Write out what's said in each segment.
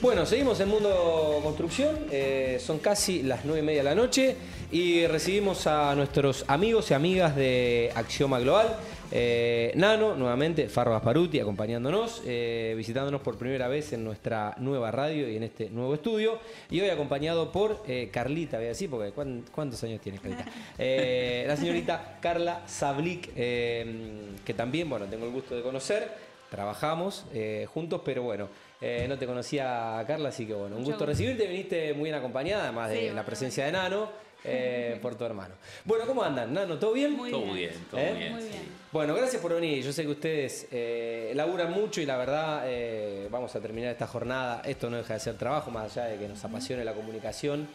Bueno, seguimos en Mundo Construcción, eh, son casi las nueve y media de la noche y recibimos a nuestros amigos y amigas de Axioma Global. Eh, Nano, nuevamente, Farro Gasparuti acompañándonos, eh, visitándonos por primera vez en nuestra nueva radio y en este nuevo estudio. Y hoy acompañado por eh, Carlita, voy a decir, porque ¿cuán- ¿cuántos años tienes, Carlita? La señorita Carla Sablik, que también, bueno, tengo el gusto de conocer. Trabajamos juntos, pero bueno, eh, no te conocía Carla, así que bueno, un Mucho gusto gusto. recibirte. Viniste muy bien acompañada, además de la presencia de Nano, eh, por tu hermano. Bueno, ¿cómo andan? Nano, ¿todo bien? Muy todo bien. bien, todo ¿Eh? bien. Muy sí. bien. Bueno, gracias por venir. Yo sé que ustedes eh, laburan mucho y la verdad eh, vamos a terminar esta jornada. Esto no deja de ser trabajo, más allá de que nos apasione la comunicación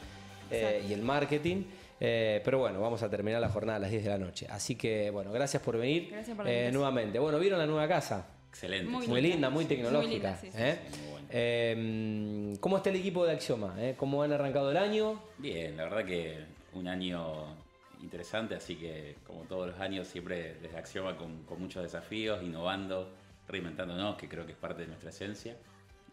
eh, y el marketing. Eh, pero bueno, vamos a terminar la jornada a las 10 de la noche. Así que bueno, gracias por venir Gracias por eh, nuevamente. Bueno, ¿vieron la nueva casa? Excelente. Muy Muy linda, muy Muy tecnológica. linda, sí, sí, ¿eh? sí, muy buena. Eh, ¿Cómo está el equipo de Axioma? eh? ¿Cómo han arrancado el año? Bien, la verdad que un año interesante, así que como todos los años, siempre desde Axioma con, con muchos desafíos, innovando, reinventándonos, que creo que es parte de nuestra esencia,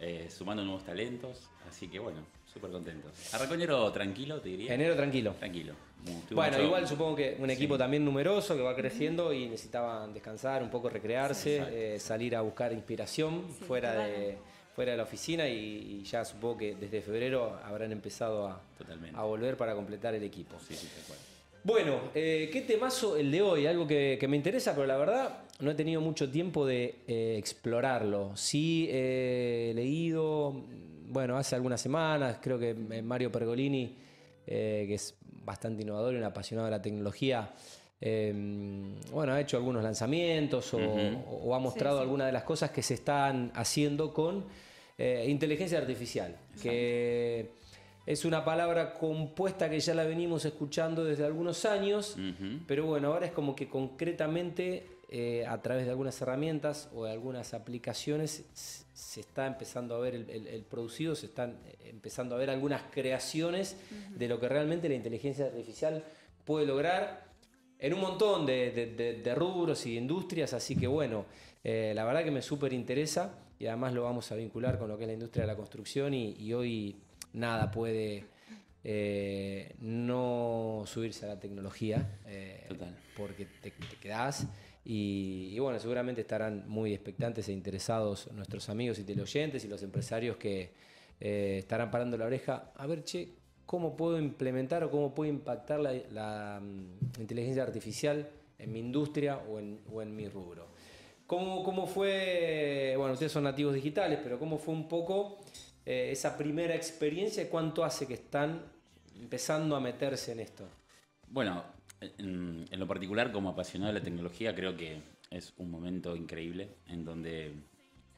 eh, sumando nuevos talentos, así que bueno, súper contentos. Arrancó enero tranquilo, te diría. Enero tranquilo. Tranquilo. Mu- tuvo Bueno, mucho- igual supongo que un equipo Sí. también numeroso que va creciendo y necesitaban descansar, un poco recrearse, eh, salir a buscar inspiración Sí, fuera, de, fuera de la oficina y, y ya supongo que desde febrero habrán empezado a, Totalmente. a volver para completar el equipo. Sí, sí, tal cual. Bueno, eh, qué temazo el de hoy, algo que, que me interesa, pero la verdad no he tenido mucho tiempo de eh, explorarlo. Sí he leído, bueno, hace algunas semanas, creo que eh, Mario Pergolini, eh, que es bastante innovador y un apasionado de la tecnología, eh, bueno, ha hecho algunos lanzamientos o, ha mostrado Sí, sí. algunas de las cosas que se están haciendo con eh, inteligencia artificial, que es una palabra compuesta que ya la venimos escuchando desde algunos años, pero bueno, ahora es como que concretamente eh, a través de algunas herramientas o de algunas aplicaciones se está empezando a ver el, el- el producido, se están eh, empezando a ver algunas creaciones de lo que realmente la inteligencia artificial puede lograr en un montón de, de- de- de rubros y de industrias, así que bueno, eh, la verdad que me súper interesa y además lo vamos a vincular con lo que es la industria de la construcción y, y hoy nada puede eh, no subirse a la tecnología, eh, Total. porque te, te quedás. Y, bueno, seguramente estarán muy expectantes e interesados nuestros amigos y teleoyentes y los empresarios que eh, estarán parando la oreja. A ver, che, ¿cómo puedo implementar o cómo puedo impactar la, mm, inteligencia artificial en mi industria o en, o en mi rubro? ¿Cómo, ¿Cómo fue, bueno, ustedes son nativos digitales, pero cómo fue un poco eh, esa primera experiencia y cuánto hace que están empezando a meterse en esto? Bueno, en, lo particular, como apasionado de la tecnología, creo que es un momento increíble en donde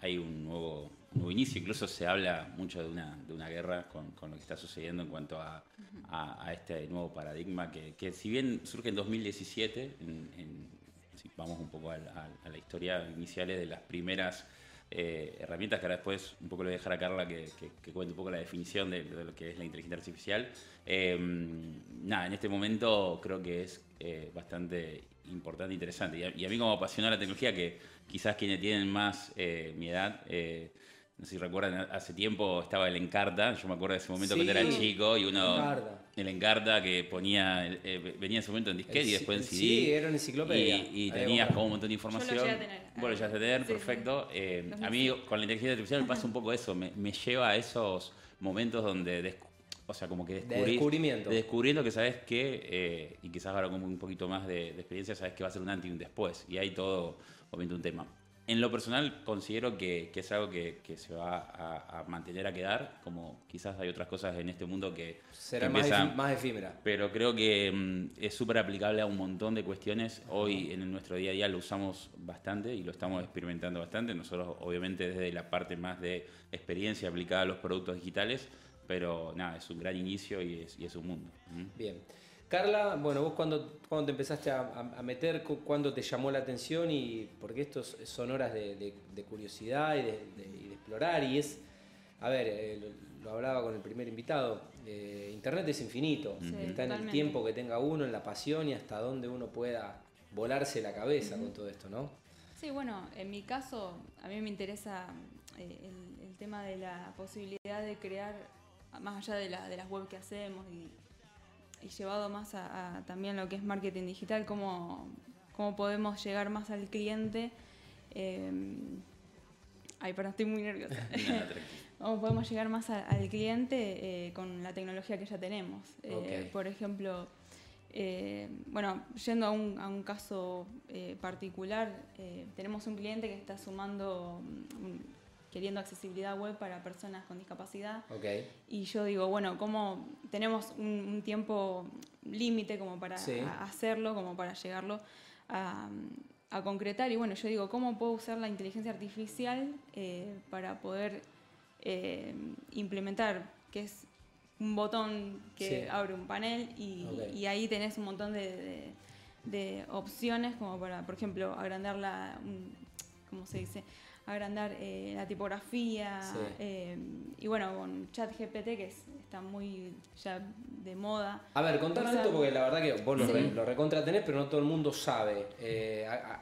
hay un nuevo, nuevo inicio. Incluso se habla mucho de una, de una guerra con, lo que está sucediendo en cuanto a, a- a este nuevo paradigma que, que si bien surge en 2017, en- en- si vamos un poco al- a, la historia iniciales de las primeras eh, herramientas que ahora después un poco le voy a dejar a Carla que, que- cuente un poco la definición de, de lo que es la inteligencia artificial. Eh, nada, en este momento creo que es eh, bastante importante e interesante. Y a, mí como apasionado la tecnología, que quizás quienes tienen más eh, mi edad, no sé si recuerdan, hace tiempo estaba el Encarta, yo me acuerdo de ese momento Sí. cuando era chico y uno... Encarta. El Encarta que ponía, eh, venía en ese momento en disquete El y después en CD. sí, era una enciclopedia. Y, tenías como un montón de Yo lo información. llegué a tener. Bueno, llegaste a tener, Sí, sí. perfecto. Eh, a 2005. mí con la inteligencia artificial me pasa un poco eso, me, me lleva a esos momentos donde, o sea, como que descubrís- descubrimiento. de descubriendo que sabes que, eh, y quizás ahora con un poquito más de, de experiencia, sabes que va a ser un antes y un después. Y hay todo, obviamente, un tema. En lo personal, considero que, que es algo que, que se va a, a mantener a quedar, como quizás hay otras cosas en este mundo que, Será más, más efímera. pero creo que mm, es súper aplicable a un montón de cuestiones. Hoy en nuestro día a día lo usamos bastante y lo estamos experimentando bastante. Nosotros obviamente desde la parte más de experiencia aplicada a los productos digitales, pero nada, es un gran inicio y es, y es un mundo. ¿Mm? Bien. Carla, bueno, vos cuando, cuando te empezaste a, meter, cu- cuándo te llamó la atención y porque esto es- son horas de, de- de curiosidad y de, de- y de explorar y es, a ver, eh, lo, lo hablaba con el primer invitado, eh, Internet es infinito, Sí, está en el tiempo que tenga uno, en la pasión y hasta dónde uno pueda volarse la cabeza con todo esto, ¿no? Sí, bueno, en mi caso, a mí me interesa eh, el tema de la posibilidad de crear, más allá de, la, de las web que hacemos y, llevado más a, también lo que es marketing digital, cómo, cómo podemos llegar más al cliente. Eh, ay, perdón, estoy muy nerviosa. cómo podemos llegar más al cliente eh, con la tecnología que ya tenemos. Eh, por ejemplo, eh, bueno, yendo a un, a un caso particular, tenemos un cliente que está sumando, queriendo accesibilidad web para personas con discapacidad. Y yo digo, bueno, ¿cómo tenemos un, tiempo límite como para hacerlo, como para llegarlo a, a, concretar? Y bueno, yo digo, ¿cómo puedo usar la inteligencia artificial para poder eh, implementar, que es un botón que abre un panel y, ahí tenés un montón de, opciones como para, por ejemplo, agrandar la, ¿cómo se dice? Agrandar eh, la tipografía eh, y bueno con ChatGPT que está muy ya de moda. A ver, contanos esto porque la verdad que vos lo, lo recontra tenés, pero no todo el mundo sabe.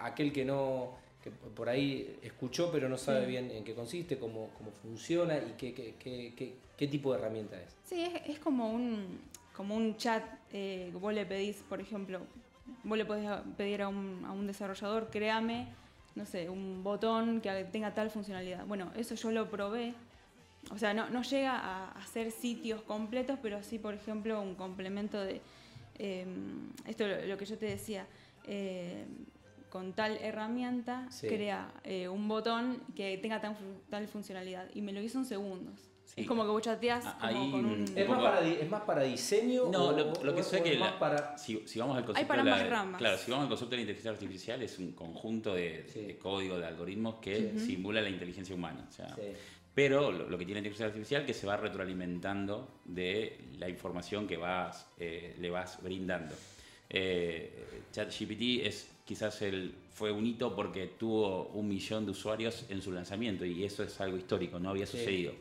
aquel que no que por ahí escuchó pero no sabe bien en qué consiste, cómo, cómo funciona y qué, qué, qué, qué, tipo de herramienta es. Sí, es, es como, un, como un chat eh, que vos le pedís, por ejemplo, vos le podés pedir a un, a un desarrollador, créame, no sé, un botón que tenga tal funcionalidad. Bueno, eso yo lo probé. O sea, no, no llega a hacer sitios completos, pero sí, por ejemplo, un complemento de... Eh, esto lo, lo, que yo te decía. Eh, con tal herramienta crea eh, un botón que tenga tal funcionalidad. Y me lo hizo en segundos. Es como que vos chateás como con un... ¿Es, más para, ¿Es más para diseño? No, lo, que sé que para... si, vamos al concepto de la, Claro, si vamos al concepto de la inteligencia artificial es un conjunto de, código, de algoritmos que simula la inteligencia humana. Pero lo, que tiene la inteligencia artificial es que se va retroalimentando de la información que vas, eh, le vas brindando. Eh, ChatGPT es quizás el, fue un hito porque tuvo un millón de usuarios en su lanzamiento y eso es algo histórico, no había sucedido.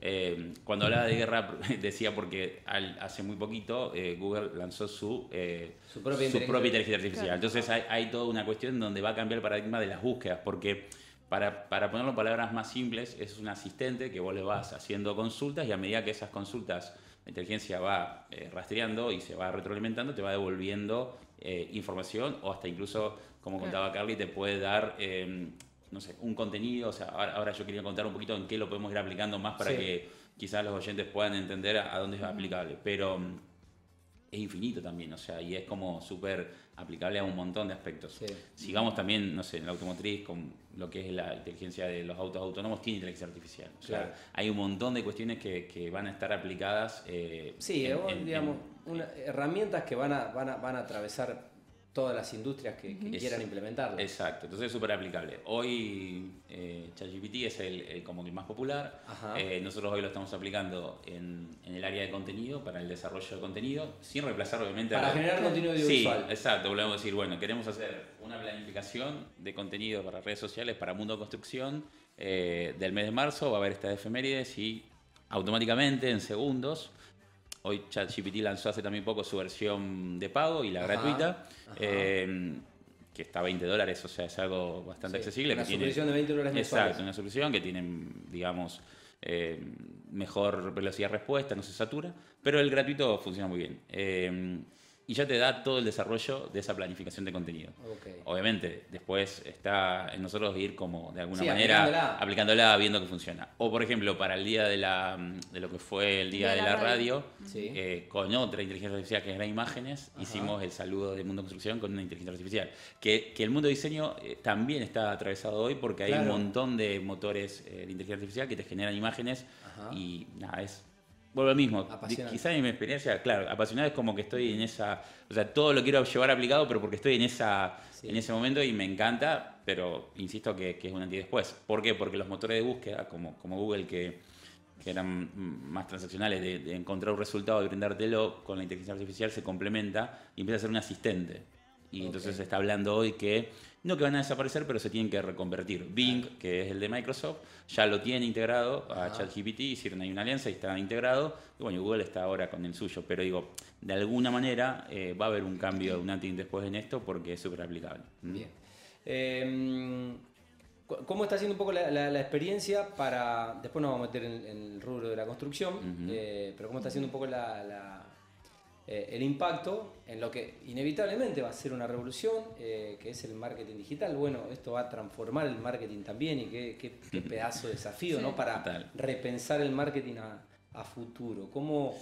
Eh, cuando hablaba de guerra decía porque hace muy poquito eh, Google lanzó su, eh, su, propia, inteligencia artificial. Entonces hay, toda una cuestión donde va a cambiar el paradigma de las búsquedas porque... Para, para, ponerlo en palabras más simples, es un asistente que vos le vas haciendo consultas y a medida que esas consultas la inteligencia va rastreando y se va retroalimentando, te va devolviendo eh, información o hasta incluso, como contaba Carly, te puede dar, em, no sé, un contenido. O sea, ahora, yo quería contar un poquito en qué lo podemos ir aplicando más para que quizás los oyentes puedan entender a, dónde es aplicable. Pero em, es infinito también, o sea, y es como súper aplicable a un montón de aspectos. Sigamos también, no sé, en la automotriz, con lo que es la inteligencia de los autos autónomos, tiene inteligencia artificial. O sea, hay un montón de cuestiones que, van a estar aplicadas. Eh, sí, digamos, herramientas que van a, van a, van a atravesar todas las industrias que, quieran implementarlo. Exacto, entonces es súper aplicable. Hoy eh, ChatGPT es el, como el más popular. Eh, nosotros hoy lo estamos aplicando en, el área de contenido, para el desarrollo de contenido, sin reemplazar obviamente... Para generar contenido audiovisual. Sí, exacto, volvemos a decir, bueno, queremos hacer una planificación de contenido para redes sociales, para Mundo Construcción, eh, del mes de marzo, va a haber estas efemérides y automáticamente, en segundos, Hoy ChatGPT lanzó hace también poco su versión de pago y la gratuita, eh, que está a 20 dólares, o sea, es algo bastante accesible. Una suscripción de 20 dólares mensuales. Exacto, una suscripción que tiene, digamos, eh, mejor velocidad de respuesta, no se satura, pero el gratuito funciona muy bien. Eh, y ya te da todo el desarrollo de esa planificación de contenido. Obviamente, después está en nosotros ir como de alguna manera aplicándola. viendo que funciona. O por ejemplo, para el día de, la, de lo que fue el día de, la, radio, eh, con otra inteligencia artificial que era imágenes, hicimos el saludo de Mundo Construcción con una inteligencia artificial. Que, que el mundo de diseño eh, también está atravesado hoy porque hay un montón de motores eh, de inteligencia artificial que te generan imágenes y nada, es vuelvo al mismo. Quizá en mi experiencia, claro, apasionado es como que estoy en esa. O sea, todo lo quiero llevar aplicado, pero porque estoy en esa en ese momento y me encanta, pero insisto que, es un anti después. ¿Por qué? Porque los motores de búsqueda, como, como Google, que, eran más transaccionales, de, encontrar un resultado y brindártelo, con la inteligencia artificial se complementa y empieza a ser un asistente. Y entonces se está hablando hoy que no que van a desaparecer, pero se tienen que reconvertir. Bing, que es el de Microsoft, ya lo tiene integrado a ChatGPT, hicieron ahí una alianza y está integrado. Y bueno, Google está ahora con el suyo, pero digo, de alguna manera eh, va a haber un cambio, un antes y después en esto porque es súper aplicable. ¿Mm? Bien. Em, ¿Cómo está siendo un poco la, experiencia para, después nos vamos a meter en, el rubro de la construcción, eh, pero cómo está siendo un poco eh, el impacto en lo que inevitablemente va a ser una revolución, eh, que es el marketing digital? Bueno, esto va a transformar el marketing también y qué, pedazo de desafío, ¿no? Para repensar el marketing a, futuro. ¿Cómo,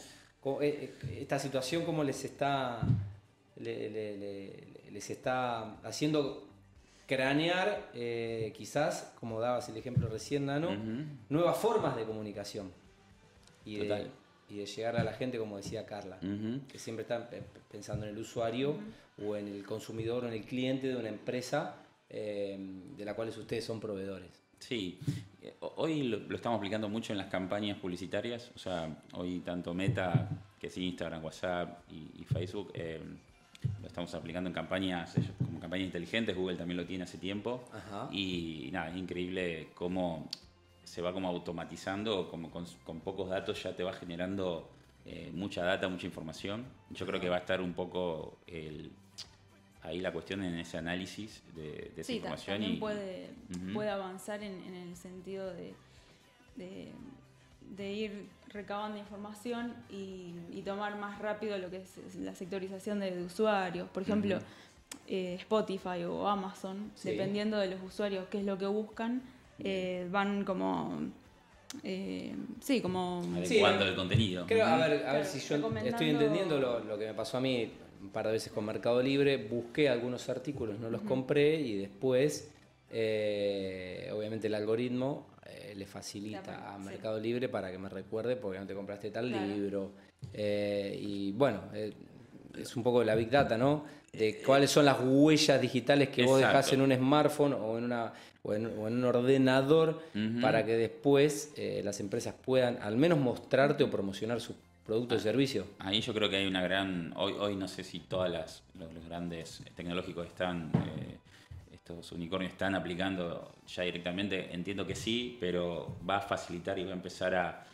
esta situación, cómo les está, les está haciendo cranear, eh, quizás, como dabas el ejemplo recién, Nano, nuevas formas de comunicación. Y de, y de, llegar a la gente, como decía Carla, que siempre está pensando en el usuario o en el consumidor o en el cliente de una empresa eh, de la cual ustedes son proveedores. Sí, hoy lo, estamos aplicando mucho en las campañas publicitarias, o sea, hoy tanto Meta, que es Instagram, WhatsApp y, Facebook, eh, lo estamos aplicando en campañas, como campañas inteligentes, Google también lo tiene hace tiempo. Y, nada, es increíble cómo se va como automatizando, como con, pocos datos ya te va generando eh, mucha data, mucha información. Yo creo que va a estar un poco ahí la cuestión en ese análisis de, esa información. También puede, puede avanzar en, el sentido de de ir recabando información y, tomar más rápido lo que es la sectorización de, usuarios. Por ejemplo, eh, Spotify o Amazon, dependiendo de los usuarios qué es lo que buscan, eh, van como... Eh, sí, como... Adecuando el contenido. a ver, a ver si yo estoy entendiendo lo, que me pasó a mí un par de veces con Mercado Libre. Busqué algunos artículos, no los compré y después, obviamente el algoritmo le facilita a Mercado Libre para que me recuerde porque no te compraste tal libro. Eh, y bueno, eh, es un poco la Big Data, ¿no? De cuáles son las huellas digitales que vos dejás en un smartphone o en, una, o en, un ordenador para que después eh, las empresas puedan al menos mostrarte o promocionar su producto o ah, servicio. Ahí yo creo que hay una gran. Hoy, hoy no sé si todos los, grandes tecnológicos están los unicornios están aplicando ya directamente, entiendo que sí, pero va a facilitar y va a empezar a,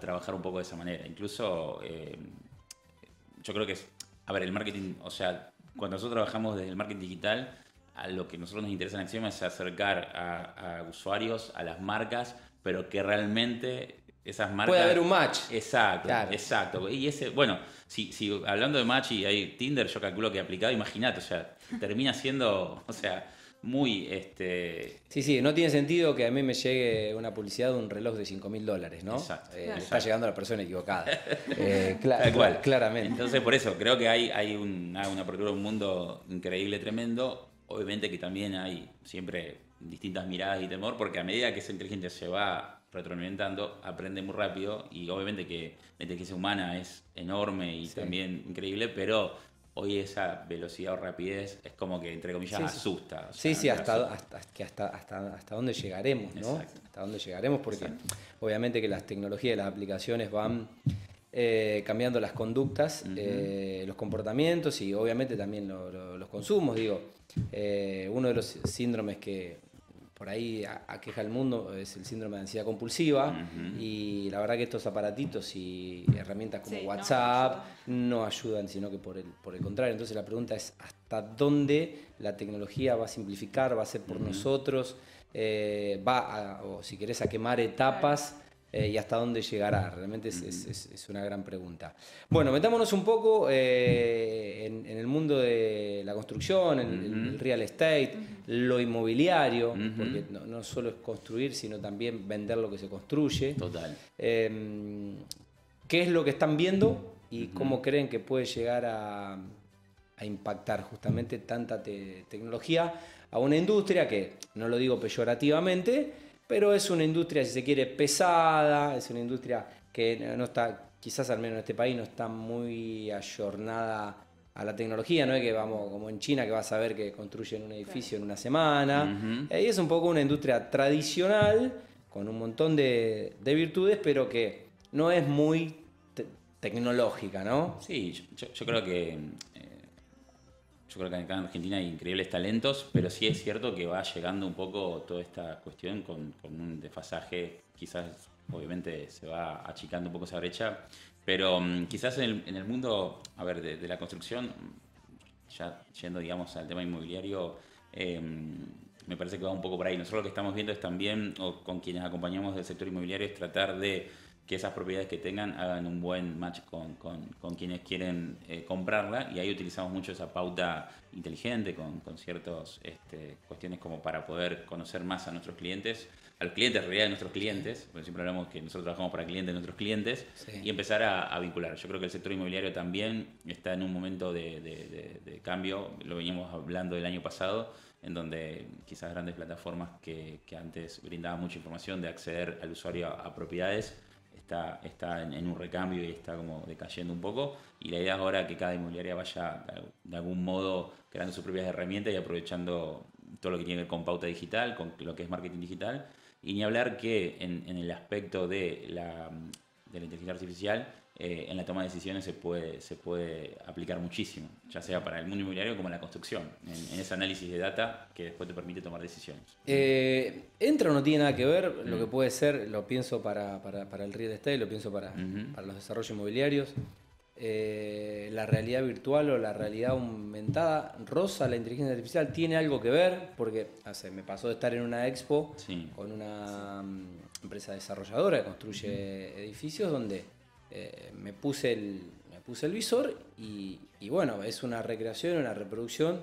trabajar un poco de esa manera. Incluso eh, yo creo que es, a ver, el marketing, o sea, cuando nosotros trabajamos desde el marketing digital, a lo que nosotros nos interesa en Acción es acercar a, a usuarios, a las marcas, pero que realmente esas marcas. Puede haber un match. Exacto, exacto. Y ese, bueno, si, si hablando de match y hay Tinder, yo calculo que aplicado, imagínate, o sea, termina siendo, o sea, muy este. Sí, sí, no tiene sentido que a mí me llegue una publicidad de un reloj de 5 mil dólares, ¿no? Exacto. Eh, está llegando a la persona equivocada. eh, cual. Claramente. Entonces, por eso, creo que hay, hay una, una apertura un mundo increíble, tremendo. Obviamente que también hay siempre distintas miradas y temor, porque a medida que esa inteligencia se va retroalimentando, aprende muy rápido y obviamente que la inteligencia humana es enorme y también increíble, pero hoy esa velocidad o rapidez es como que, entre comillas, asusta. sí, sí, hasta, hasta, hasta, hasta, hasta dónde llegaremos, ¿no? Hasta dónde llegaremos, porque obviamente que las tecnologías y las aplicaciones van eh, cambiando las conductas, eh, los comportamientos y obviamente también los consumos. Digo, eh, uno de los síndromes que por ahí aqueja el mundo es el síndrome de ansiedad compulsiva y la verdad que estos aparatitos y herramientas como WhatsApp no ayudan. sino que por el, por el contrario. Entonces la pregunta es hasta dónde la tecnología va a simplificar, va a ser por nosotros, eh, va a, o si querés a quemar etapas. Eh, y hasta dónde llegará. Realmente es, una gran pregunta. Bueno, metámonos un poco eh, en, el mundo de la construcción, en el real estate, lo inmobiliario, porque no, solo es construir, sino también vender lo que se construye. Total. Em, ¿Qué es lo que están viendo y cómo creen que puede llegar a, impactar justamente tanta tecnología a una industria que, no lo digo peyorativamente, pero es una industria, si se quiere, pesada, es una industria que no está, quizás al menos en este país, no está muy ayornada a la tecnología, no es que vamos como en China que vas a ver que construyen un edificio en una semana. Y es un poco una industria tradicional, con un montón de, virtudes, pero que no es muy tecnológica, ¿no? Sí, yo creo que yo creo que acá en Argentina hay increíbles talentos, pero sí es cierto que va llegando un poco toda esta cuestión con, un desfasaje, quizás obviamente se va achicando un poco esa brecha, pero mm, quizás en el, mundo, a ver, de, la construcción, ya yendo digamos al tema inmobiliario, em, me parece que va un poco por ahí. Nosotros lo que estamos viendo es también, o con quienes acompañamos del sector inmobiliario, es tratar de que esas propiedades que tengan hagan un buen match con, con, quienes quieren eh, comprarla y ahí utilizamos mucho esa pauta inteligente con, con ciertas este, cuestiones como para poder conocer más a nuestros clientes, a los clientes, en realidad de nuestros clientes, porque siempre hablamos que nosotros trabajamos para clientes de nuestros clientes, y empezar a, vincular. Yo creo que el sector inmobiliario también está en un momento de, de, cambio, lo veníamos hablando el año pasado, en donde quizás grandes plataformas que, que antes brindaban mucha información de acceder al usuario a propiedades, está, está en, un recambio y está como decayendo un poco. Y la idea es ahora que cada inmobiliaria vaya de algún modo creando sus propias herramientas y aprovechando todo lo que tiene que con pauta digital, con lo que es marketing digital. Y ni hablar que en, en el aspecto de la, de la inteligencia artificial, eh, en la toma de decisiones se puede, se puede aplicar muchísimo, ya sea para el mundo inmobiliario como en la construcción, en, ese análisis de data que después te permite tomar decisiones. Eh, ¿Entra o no tiene nada que ver lo que mm. puede ser, lo pienso para, para, para el real estate, lo pienso para, para los desarrollos inmobiliarios? Eh, la realidad virtual o la realidad aumentada, Rosa, la inteligencia artificial, tiene algo que ver, porque hace, me pasó de estar en una expo con una mm, empresa desarrolladora que construye edificios donde eh, me, puse el, me puse el visor y, bueno, es una recreación, una reproducción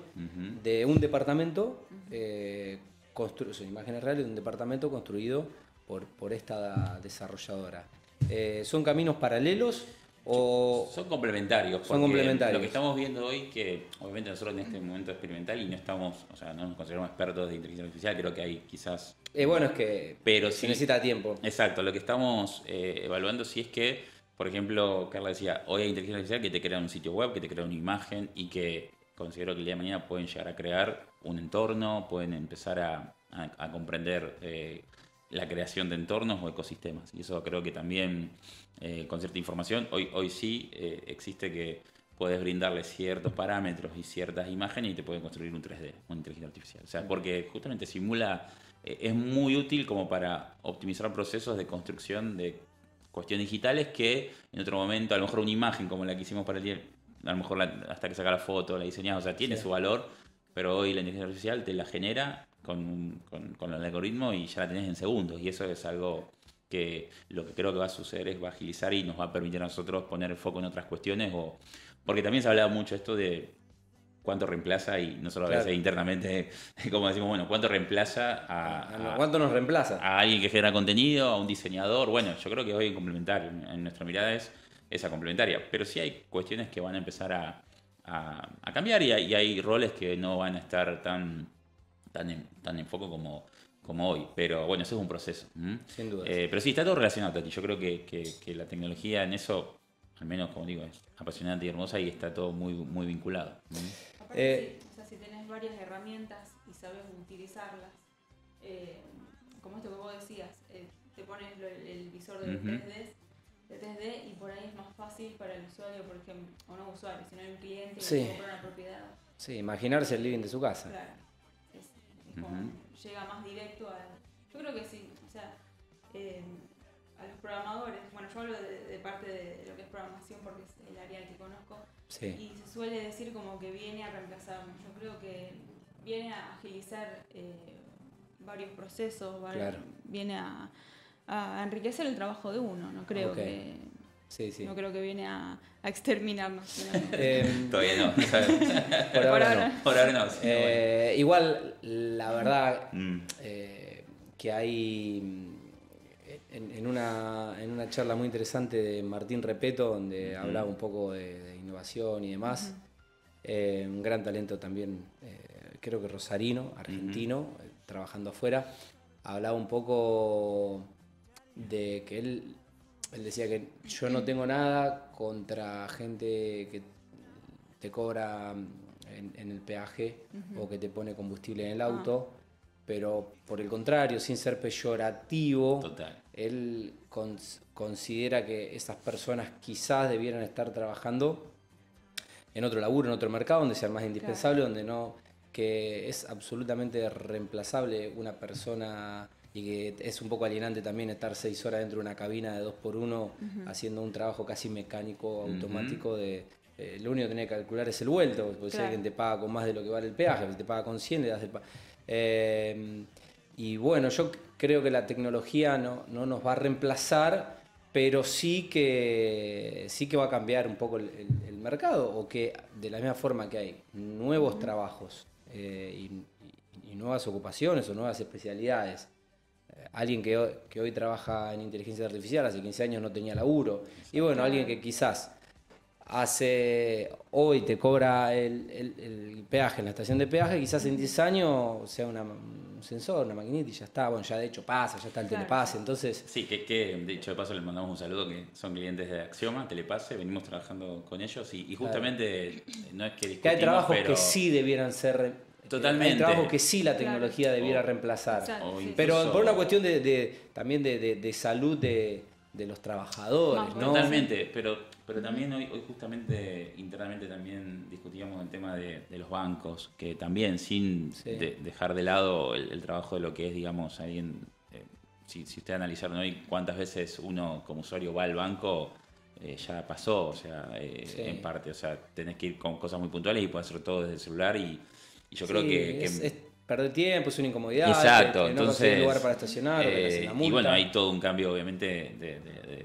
de un departamento, eh, son imágenes reales de un departamento construido por, por esta desarrolladora. Eh, ¿Son caminos paralelos? O son complementarios. Son complementarios. Lo que estamos viendo hoy, que obviamente nosotros en este momento experimental y no estamos, o sea, no nos consideramos expertos de inteligencia artificial, creo que hay quizás. bueno, es que pero se necesita tiempo. Exacto, lo que estamos evaluando sí es que por ejemplo, Carla decía, hoy hay inteligencia artificial que te crea un sitio web, que te crea una imagen y que considero que el día de mañana pueden llegar a crear un entorno, pueden empezar a, comprender eh, la creación de entornos o ecosistemas. Y eso creo que también eh, con cierta información, hoy, hoy sí eh, existe que puedes brindarle ciertos parámetros y ciertas imágenes y te pueden construir un 3D, una inteligencia artificial. O sea, porque justamente simula, es muy útil como para optimizar procesos de construcción de cuestiones digitales que en otro momento, a lo mejor una imagen como la que hicimos para el día, a lo mejor hasta que saca la foto, la diseñas, o sea, tiene su valor, pero hoy la inteligencia artificial te la genera con, con, el algoritmo y ya la tenés en segundos. Y eso es algo que lo que creo que va a suceder es va a agilizar y nos va a permitir a nosotros poner el foco en otras cuestiones. O, porque también se ha hablado mucho esto de cuánto reemplaza, y no solo a veces internamente, como decimos, bueno, cuánto reemplaza a, ¿Cuánto nos reemplaza? A alguien que genera contenido, a un diseñador. Bueno, yo creo que hoy es complementario. En nuestra mirada es esa complementaria. Pero sí hay cuestiones que van a empezar a, cambiar y hay, roles que no van a estar tan, tan, en, tan en foco como, como hoy. Pero bueno, eso es un proceso. Sin duda. Eh, pero sí, está todo relacionado, Tati. Yo creo que, que la tecnología en eso al menos como digo, es apasionante y hermosa y está todo muy, muy vinculado. Eh, o sea, si tenés varias herramientas y sabes utilizarlas, eh, como esto que vos decías, eh, te pones el, visor de 3D, de 3D y por ahí es más fácil para el usuario, por ejemplo, o no usuario, sino el cliente que compra una propiedad. Sí, imaginarse el living de su casa. Claro, es, como, llega más directo al... Yo creo que sí, o sea, a los programadores, bueno, yo hablo de, parte de lo que es programación porque es el área que conozco, y se suele decir como que viene a reemplazarnos. Yo creo que viene a agilizar eh, varios procesos, viene a, enriquecer el trabajo de uno, no creo que... No creo que viene a, exterminarnos. Em, Todavía no. por, ahora no. Por ahora no. Eh, igual, la verdad mm. eh, que hay en, una, en una charla muy interesante de Martín Repeto, donde hablaba un poco de, innovación y demás. Eh, un gran talento también, eh, creo que rosarino, argentino, eh, trabajando afuera. Hablaba un poco de que él, él decía que yo no tengo nada contra gente que te cobra en, el peaje o que te pone combustible en el auto. Pero por el contrario, sin ser peyorativo, él considera que esas personas quizás debieran estar trabajando en otro laburo, en otro mercado, donde sea más indispensable, donde no, que es absolutamente reemplazable una persona y que es un poco alienante también estar seis horas dentro de una cabina de dos por uno haciendo un trabajo casi mecánico, automático de... Eh, lo único que tiene que calcular es el vuelto, porque si alguien te paga con más de lo que vale el peaje, si te paga con 100 le das el Eh, y bueno, yo creo que la tecnología no, no nos va a reemplazar, pero sí que, sí que va a cambiar un poco el, el- el mercado, o que de la misma forma que hay nuevos trabajos eh, y, nuevas ocupaciones o nuevas especialidades, eh, alguien que hoy, que hoy trabaja en inteligencia artificial hace 15 años no tenía laburo, y bueno, alguien que quizás hace hoy te cobra el, el- el peaje en la estación de peaje, quizás en 10 años sea una- un sensor, una maquinita y ya está, bueno, ya de hecho pasa, ya está el Claro. telepase, entonces... Sí, que, que de hecho de paso les mandamos un saludo, que son clientes de Axioma, Telepase, venimos trabajando con ellos y, y justamente no es que Que hay trabajos pero que sí debieran ser... Totalmente. Hay trabajos que sí la Claro. tecnología debiera O- reemplazar. Exacto, o. Pero por una cuestión de, de- también de, de- de salud de, de los trabajadores. Totalmente, pero, pero también hoy, hoy justamente internamente también discutíamos el tema de, de los bancos, que también sin Sí. de- dejar de lado el, el trabajo de lo que es, digamos, alguien, eh, si, si ustedes analizaron hoy cuántas veces uno como usuario va al banco, eh, ya pasó, o sea, eh, Sí. en parte, o sea, tenés que ir con cosas muy puntuales y puedes hacer todo desde el celular y, y yo creo que... que- es, es perder tiempo, es una incomodidad. Exacto, que- que no entonces. lugar para estacionar, o que hacen eh, la y multa. bueno, hay todo un cambio, obviamente, de, de- de-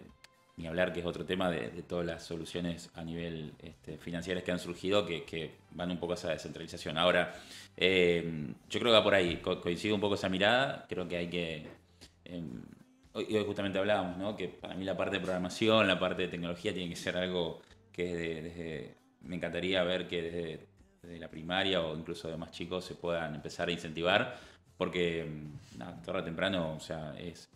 ni hablar que es otro tema de, todas las soluciones a nivel este, financieras que han surgido que, van un poco a esa descentralización. Ahora, eh, yo creo que va por ahí, co- coincido un poco esa mirada, creo que hay que. eh, hoy, justamente hablábamos, ¿no? Que para mí la parte de programación, la parte de tecnología tiene que ser algo que desde, desde- me encantaría ver que desde, la primaria o incluso de más chicos se puedan empezar a incentivar, porque mm, nada, tarde o temprano, o sea, es,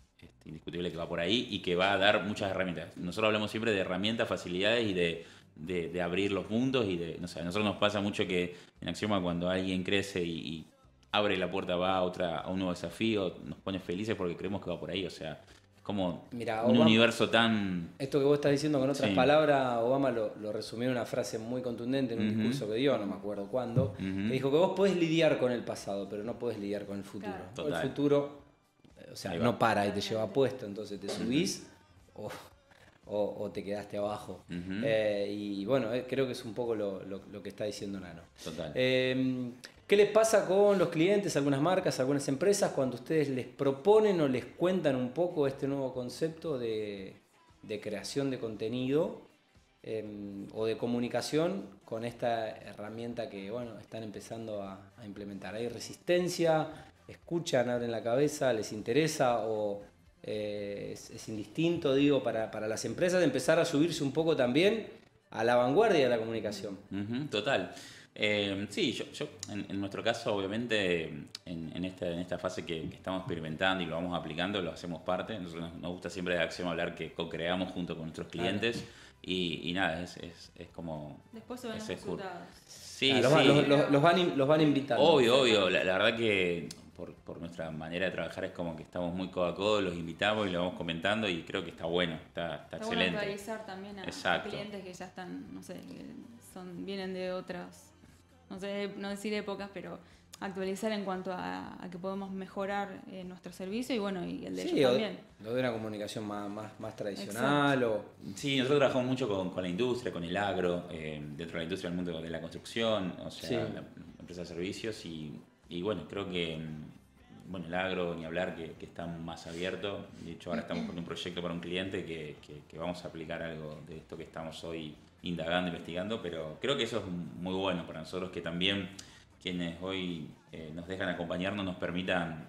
indiscutible que va por ahí y que va a dar muchas herramientas. Nosotros hablamos siempre de herramientas, facilidades y de, de- de abrir los mundos y de, no sé, a nosotros nos pasa mucho que en Axioma cuando alguien crece y, y abre la puerta, va a, otra, a un nuevo desafío, nos pone felices porque creemos que va por ahí, o sea, es como Mirá, un universo tan... Esto que vos estás diciendo con otras Sí. palabras, Obama lo, lo resumió en una frase muy contundente en un discurso que dio, no me acuerdo cuándo, que dijo que vos podés lidiar con el pasado, pero no podés lidiar con el futuro. Claro. El futuro, o sea, no para y te lleva puesto, entonces te subís o, o- o te quedaste abajo. Eh, y bueno, eh, creo que es un poco lo, lo- lo que está diciendo Nano. Total. Eh, ¿Qué les pasa con los clientes, algunas marcas, algunas empresas, cuando ustedes les proponen o les cuentan un poco este nuevo concepto de, de creación de contenido eh, o de comunicación con esta herramienta que bueno, están empezando a, a implementar? ¿Hay resistencia? ¿Escuchan, abren la cabeza? ¿Les interesa? ¿O eh, es, es indistinto, digo, para, para las empresas empezar a subirse un poco también a la vanguardia de la comunicación? Total. Eh, sí, yo, yo en, en nuestro caso, obviamente, en, en esta, en esta fase que, que estamos experimentando y lo vamos aplicando, lo hacemos parte. Nosotros nos, nos gusta siempre de Acción hablar que co-creamos junto con nuestros clientes y, y nada, es, es, es como... Después se ven los resultados. Sí, Ah, los, van- sí. los- los- los van, los van invitando. Obvio, obvio. La, la verdad que por, por nuestra manera de trabajar es como que estamos muy codo a codo, los invitamos y lo vamos comentando y creo que está bueno, está, está Está bueno excelente. actualizar también a, a Exacto. clientes que ya están, no sé, que son, vienen de otras, no sé, no decir épocas, pero actualizar en cuanto a, a que podemos mejorar eh, nuestro servicio y bueno, y el de Sí, ellos también. lo de una comunicación más, más, más tradicional o... Sí, nosotros trabajamos mucho con, con la industria, con el agro, eh, dentro de la industria del mundo de la construcción, o sea, Sí. la, la empresa de servicios y, y bueno, creo que mm, bueno, el agro, ni hablar, que, que está más abierto. De hecho, ahora estamos con un proyecto para un cliente que, que- que vamos a aplicar algo de esto que estamos hoy indagando, investigando, pero creo que eso es muy bueno para nosotros, que también quienes hoy eh, nos dejan acompañarnos nos permitan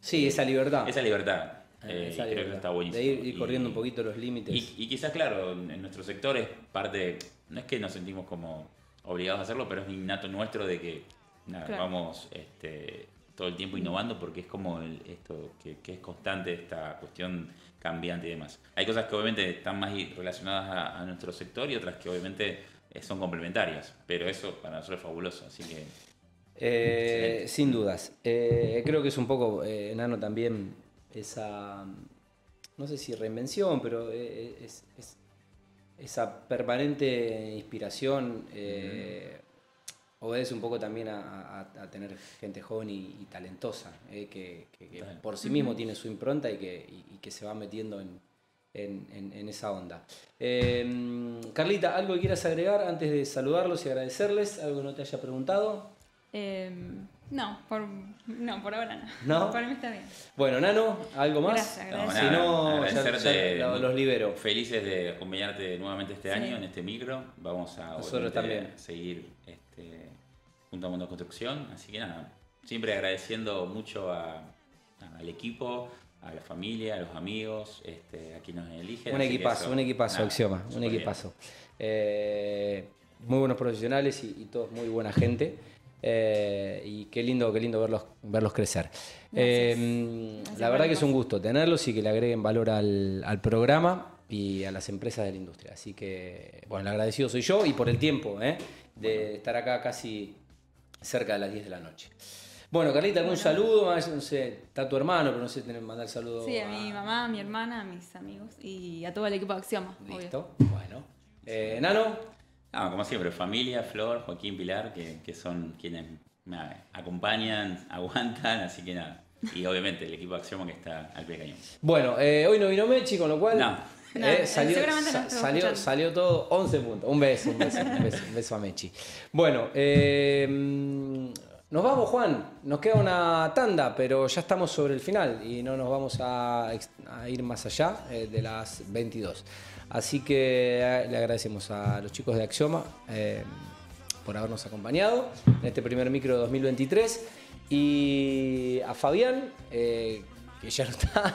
Sí, esa libertad. esa libertad. Eh, Eh, esa creo que libertad. está buenísimo. De ir, ir Y- corriendo un poquito los límites. y, y quizás, claro, en, en nuestro sector es parte, no es que nos sentimos como obligados a hacerlo, pero es innato nuestro de que nada, Claro. vamos este, todo el tiempo innovando porque es como el- esto que, que es constante esta cuestión cambiante y demás. Hay cosas que obviamente están más relacionadas a, a nuestro sector y otras que obviamente eh, son complementarias, pero eso para nosotros es fabuloso, así que Eh, sin dudas. Eh, creo que es un poco, eh, Nano, también esa, no sé si reinvención, pero es, es- esa permanente inspiración eh, obedece un poco también a, a- a tener gente joven y, y talentosa, eh, que, que- que Total. por sí mismo tiene su impronta y que, y- y que se va metiendo en, en- en- en esa onda. Eh, Carlita, ¿algo que quieras agregar antes de saludarlos y agradecerles? ¿Algo que no te haya preguntado? Eh, No, por, no, por ahora no. ¿No? Por mí está bien. Bueno, Nano, ¿algo más? Gracias, No, gracias. Si no, ya- ya los libero. Felices de acompañarte nuevamente este Sí. año en este micro. Vamos a Nosotros también. seguir este, junto a Mundo Construcción. Así que nada, siempre agradeciendo mucho a- al equipo, a la familia, a los amigos, este, a quienes nos eligen. Un equipazo, eso, un equipazo, nada, Axioma, un equipazo. Eh, muy buenos profesionales y, y todos muy buena gente. Eh, y qué lindo, qué lindo verlos, verlos crecer. Eh, la verdad que es un gusto tenerlos y que le agreguen valor al, al programa y a las empresas de la industria. Así que, bueno, el agradecido soy yo y por el tiempo ¿eh? De estar acá casi cerca de las 10 de la noche. Bueno, Carlita, ¿algún Bueno. saludo? Ah, No sé, está tu hermano, pero no sé, que mandar saludo Sí, a mi mamá, a mi hermana, a mis amigos y a todo el equipo de Axioma, obvio. Listo, bueno. Eh, Nano, No, como siempre, familia, Flor, Joaquín, Pilar, que, que son quienes me acompañan, aguantan, así que nada. Y obviamente el equipo de Axioma que está al pie de cañón. Bueno, eh, hoy no vino Mechi, con lo cual No. No, eh, salió, no salió, salió todo 11 puntos. Un beso, un beso, un beso, un a Mechi. Bueno, eh, nos vamos, Juan. Nos queda una tanda, pero ya estamos sobre el final y no nos vamos a, ir más allá eh, de las 22. Así que eh, le agradecemos a los chicos de Axioma por habernos acompañado en este primer micro de 2023 y a Fabián, que ya no está,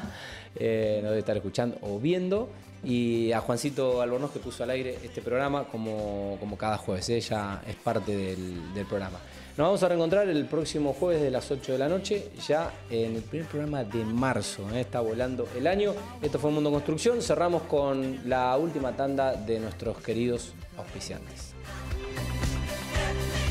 eh, nos debe estar escuchando o viendo, y a Juancito Albornoz que puso al aire este programa como, como cada jueves, ella es parte del, programa. Nos vamos a reencontrar el próximo jueves de las 8 de la noche, ya en el primer programa de marzo, ¿eh? está volando el año. Esto fue Mundo Construcción, cerramos con la última tanda de nuestros queridos auspiciantes.